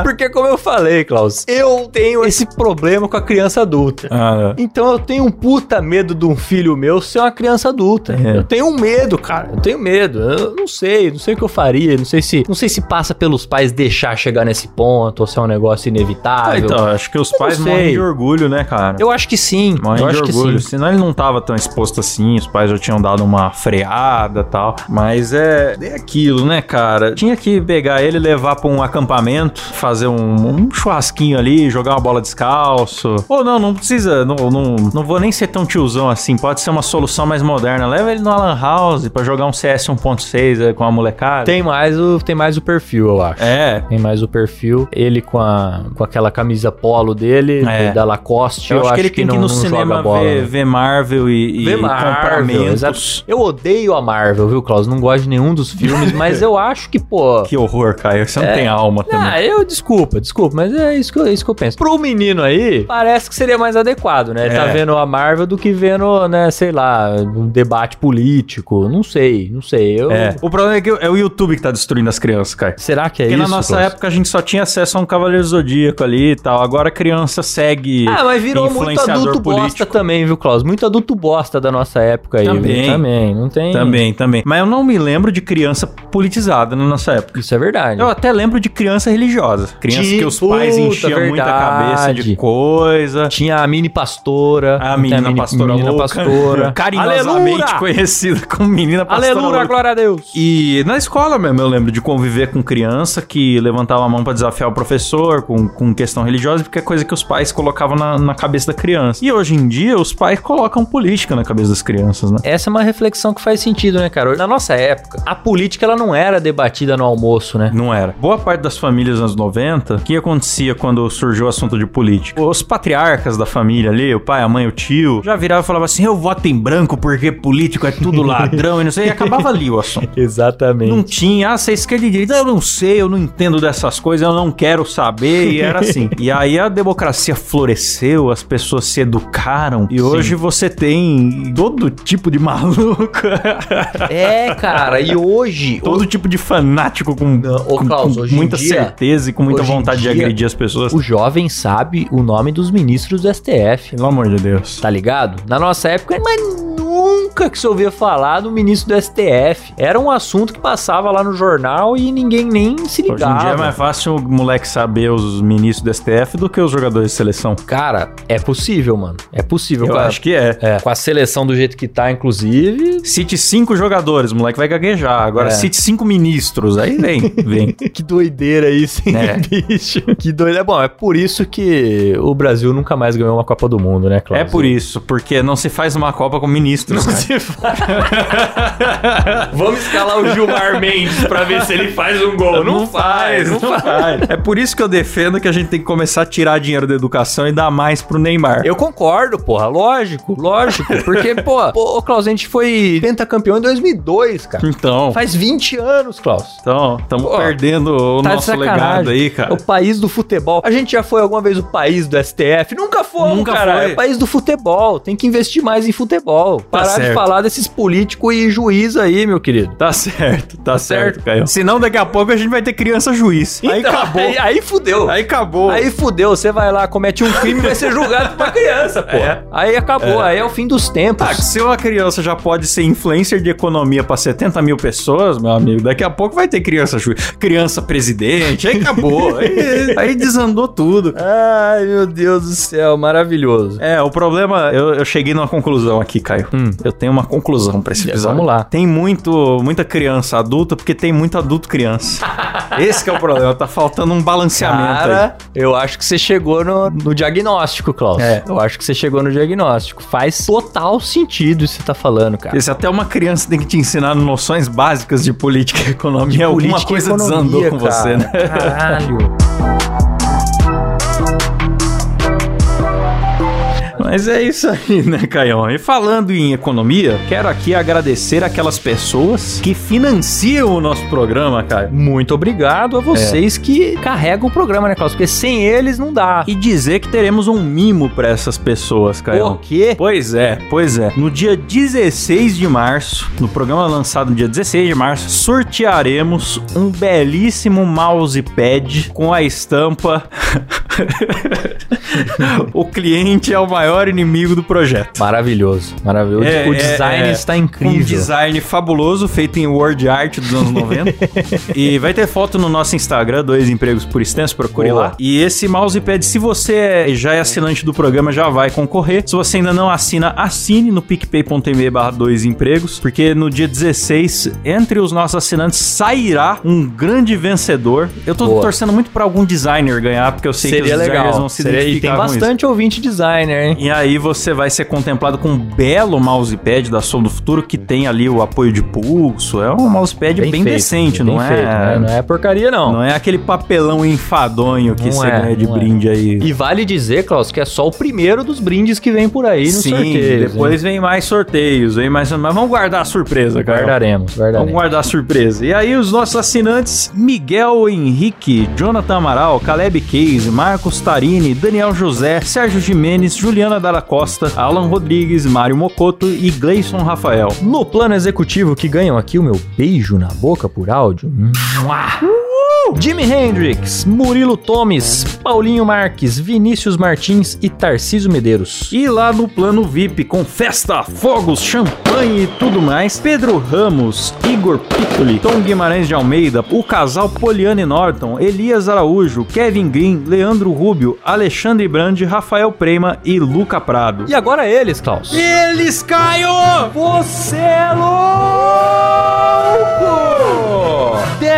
Porque, como eu falei, Klaus, eu tenho esse problema com a criança adulta.
Ah,
Então eu tenho um puta medo de um filho meu ser uma criança adulta.
É.
Eu tenho um medo, cara. Eu tenho medo. Eu não sei, não sei o que eu faria. Não sei se, não sei se passa pelos pais deixar chegar nesse ponto ou se é um negócio
ah,
inevitável.
então, acho que os
Eu
pais morrem de orgulho, né, cara?
Eu acho que sim.
Morrem
eu acho que
orgulho.
sim.
Senão ele não tava tão exposto assim, os pais já tinham dado uma freada e tal. Mas é, é aquilo, né, cara? Tinha que pegar ele, levar pra um acampamento, fazer um, um churrasquinho ali, jogar uma bola descalço. Ou não, não precisa, não, não, não vou nem ser tão tiozão assim, pode ser uma solução mais moderna. Leva ele no Alan House pra jogar um CS 1.6 aí com a molecada.
Tem mais o, tem mais o perfil, eu acho.
É,
Tem mais o perfil. Ele com, a, com aquela camisa polo dele,
É.
da Lacoste.
eu, acho que ele tem
não,
que ir no cinema
bola,
ver, ver Marvel e,
Ver
comprar
Marvel,
mentos.
exato. Eu odeio a Marvel, viu, Klaus? Não gosto de nenhum dos filmes, mas eu acho que, pô. [laughs]
Que horror, Caio. Você não
É.
tem alma também.
Ah, eu desculpa, desculpa, mas é isso que, eu, é isso que eu penso. Pro menino aí, parece que seria mais adequado, né? Ele tá
É.
vendo a Marvel do que vendo, né, sei lá, um debate político. Não sei, não sei. Eu...
É. O problema é que é o YouTube que tá destruindo as crianças, cara.
Será que é
Porque
isso?
na nossa
Klaus?
época a gente só tinha acesso a um Cavaleiro Zodíaco ali e tal. Agora a criança segue.
Ah, mas virou muito adulto bosta
político.
Também, viu, Klaus? Muito adulto bosta da nossa época aí.
Também.
viu? Também, não tem.
Também, também. Mas eu não me lembro de criança politizada na nossa época.
Isso é verdade.
Eu até lembro de criança religiosa. Criança
Tinha-
que os pais
puta,
enchiam muita cabeça de coisa.
Tinha a mini pastora.
A menina
mini-
pastora
menina
louca.
pastora. [laughs]
Carinhosamente
Aleluia!
conhecida como menina pastora
Aleluia, glória a Deus.
E na escola mesmo eu lembro de conviver com criança que levantava a mão pra desafiar o professor com, com questão religiosa, porque é coisa que os pais colocavam na, na cabeça da criança. E hoje em dia os pais colocam política na cabeça das crianças, né?
Essa é uma reflexão que faz sentido, né, cara? Na nossa época, a política ela não era debatida no almoço, né?
Não era. Boa parte das famílias nos anos 90, o que acontecia quando surgiu o assunto de política? Os patriarcas da família ali, o pai, a mãe, o tio, já viravam e falavam assim: eu voto em branco porque político é tudo ladrão e não sei. E acabava ali o assunto. [laughs]
Exatamente.
Não tinha, ah, você é esquerda e direita, eu não sei, eu não entendo dessas coisas, eu não quero saber, e era assim. [laughs] e aí a democracia floresceu, as pessoas se educaram, e hoje você tem todo tipo de [laughs] maluco,
É, cara, e hoje.
todo tipo de fanático com,
ô,
com-
Klaus,
com muita
dia-
certeza e com muita vontade de
dia,
agredir as pessoas.
O jovem sabe o nome dos ministros do STF.
Pelo amor de Deus.
Tá ligado? Na nossa época, mas nunca que se ouvia falar do ministro do STF. Era um assunto que passava lá no jornal e ninguém nem se
Hoje
ligava.
em dia é mais fácil o moleque saber os ministros do STF do que os jogadores de seleção.
Cara, é possível, mano. É possível.
Eu
com a-
acho que é.
É, com a seleção do jeito que tá, inclusive.
Cite cinco jogadores, o moleque vai gaguejar. Agora
É.
cite cinco ministros. Aí vem, [laughs] vem.
Que doideira isso, hein,
É. [laughs]
bicho? Que doideira. Bom, é por isso que o Brasil nunca mais ganhou uma Copa do Mundo, né,
É
Cláudio?
por isso, porque não se faz uma Copa com ministros. [laughs] né? [laughs]
Vamos escalar o Gilmar Mendes pra ver se ele faz um gol. Não, faz, não faz.
É por isso que eu defendo que a gente tem que começar a tirar dinheiro da educação e dar mais pro Neymar.
Eu concordo, porra. Lógico, lógico. Porque, pô, pô, ô, Klaus, a gente foi pentacampeão em 2002, cara.
Então,
Faz 20 anos, Klaus.
então, estamos perdendo o
Tá
nosso legado aí, cara.
O país do futebol. A gente já foi alguma vez o país do STF? Nunca fomos,
Nunca
cara.
foi.
É o país do futebol. Tem que investir mais em futebol. Parar de
certo.
falar desses políticos e juiz aí, meu querido.
Tá certo, tá, certo,
certo.
Caio. Senão daqui a pouco a gente vai ter criança juiz. aí
Então,
acabou.
Aí, aí fudeu.
Aí acabou.
Aí fudeu, você vai lá, comete um crime e vai ser julgado por uma criança, pô.
É.
Aí acabou, aí é o fim dos tempos.
Ah, se uma criança já pode ser influencer de economia pra 70 mil pessoas, meu amigo, daqui a pouco vai ter criança juiz, criança presidente, aí acabou. [laughs] aí, aí desandou tudo.
Ai, meu Deus do céu, maravilhoso.
É, o problema, eu, eu cheguei numa conclusão aqui, Caio.
Hum.
Eu tenho uma conclusão pra esse episódio.
vamos lá.
Tem muito, muita criança adulta porque tem muito adulto criança. [laughs] esse que é o problema, tá faltando um balanceamento aí.
Cara, eu acho que você chegou no, no diagnóstico, Klaus.
É.
Eu acho que você chegou no diagnóstico. Faz total sentido isso que você tá falando, cara.
Porque se até uma criança tem que te ensinar noções básicas de política e economia, alguma
Política
coisa
economia,
desandou com
cara.
você, né? [laughs] Mas é isso aí, né, Caião? E falando em economia, quero aqui agradecer aquelas pessoas que financiam o nosso programa, cara.
Muito obrigado a vocês que carregam o programa, né, Klaus? Porque sem eles não dá.
E dizer que teremos um mimo pra essas pessoas, Caião.
O quê?
Pois é, pois é. No dia 16 de março, no programa lançado no dia 16 de março, sortearemos um belíssimo mousepad com a estampa [laughs] [laughs] O cliente é o maior inimigo do projeto.
Maravilhoso, maravilhoso.
É,
o
é,
design
é.
está
Um
incrível.
design fabuloso, feito em word art dos anos 90. [laughs] e vai ter foto no nosso Instagram, dois empregos por extenso, procure lá. E esse mousepad, se você já é assinante do programa, já vai concorrer. Se você ainda não assina, assine no picpay.me barra dois empregos, porque no dia 16, entre os nossos assinantes, sairá um grande vencedor. Eu tô
Boa.
torcendo muito pra algum designer ganhar, porque eu sei que
Seria
os designers
legal.
vão se
Seria- tem bastante ouvinte designer, hein?
E aí você vai ser contemplado com um belo mousepad da Som do Futuro que tem ali o apoio de pulso. É um mousepad bem,
feito,
decente,
bem
não,
feito, né?
é,
Não é porcaria, não.
não é aquele papelão enfadonho que
Não
você
é,
ganha de
é.
brinde aí.
E vale dizer, Klaus, que é só o primeiro dos brindes que vem por aí no
Sim,
sorteio.
depois vem mais sorteios, vem mais, mas vamos guardar a surpresa, cara.
Guardaremos,
Vamos
guardaremos.
guardar a surpresa. E aí, os nossos assinantes: Miguel Henrique, Jonathan Amaral, Caleb Case, Marcos Tarini, Daniel José, Sérgio Jimenez, Juliana Dalla Costa, Alan Rodrigues, Mário Mocoto e Gleison Rafael.
No plano executivo que ganham aqui o meu beijo na boca por áudio. Mua! Jimi Hendrix, Murilo Tomes, Paulinho Marques, Vinícius Martins e Tarcísio Medeiros.
E lá no plano VIP, com festa, fogos, champanhe e tudo mais, Pedro Ramos, Igor Piccoli, Tom Guimarães de Almeida, o casal Poliane Norton, Elias Araújo, Kevin Green, Leandro Rubio, Alexandre Brandi, Rafael Prema e Luca Prado.
E agora eles, Klaus.
eles, Caio!
Você é louco!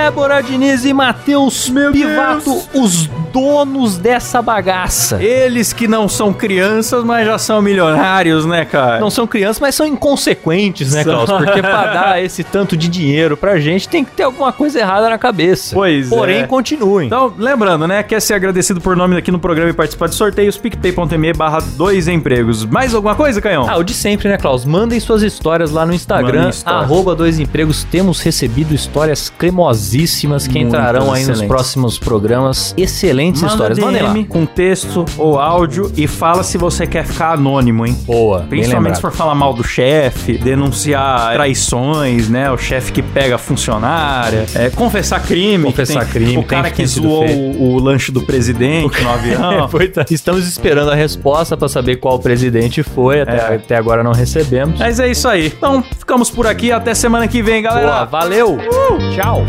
Débora Diniz e Matheus Pivato,
Deus.
os donos dessa bagaça.
Eles que não são crianças, mas já são milionários, né, cara?
Não são crianças, mas são inconsequentes, né. Klaus? Porque pra [laughs] dar esse tanto de dinheiro pra gente tem que ter alguma coisa errada na cabeça.
Pois
Porém,
é.
continuem.
Então, lembrando, né? Quer ser agradecido por nome aqui no programa e participar de sorteios, picpay.me barra dois empregos. Mais alguma coisa, Canhão?
Ah, o de sempre, né, Klaus? Mandem suas histórias lá no Instagram, arroba dois empregos. Temos recebido histórias cremosíssimas que
Muitas
entrarão aí nos próximos programas. Excelentes
Manda
histórias. Mandem lá.
Com texto ou áudio e fala se você quer ficar anônimo, hein?
Boa,
Principalmente se for falar mal do chefe, denunciar traições, né? O chefe que pega a funcionária, é, confessar crime.
Confessar
tem-
crime,
O cara que
que
zoou o, o lanche do presidente no [laughs] avião.
Foi, tá. Estamos esperando a resposta pra saber qual presidente foi. Até,
É.
até agora não recebemos.
Mas é isso aí. Então, ficamos por aqui. Até semana que vem, galera.
Boa, valeu! Tchau!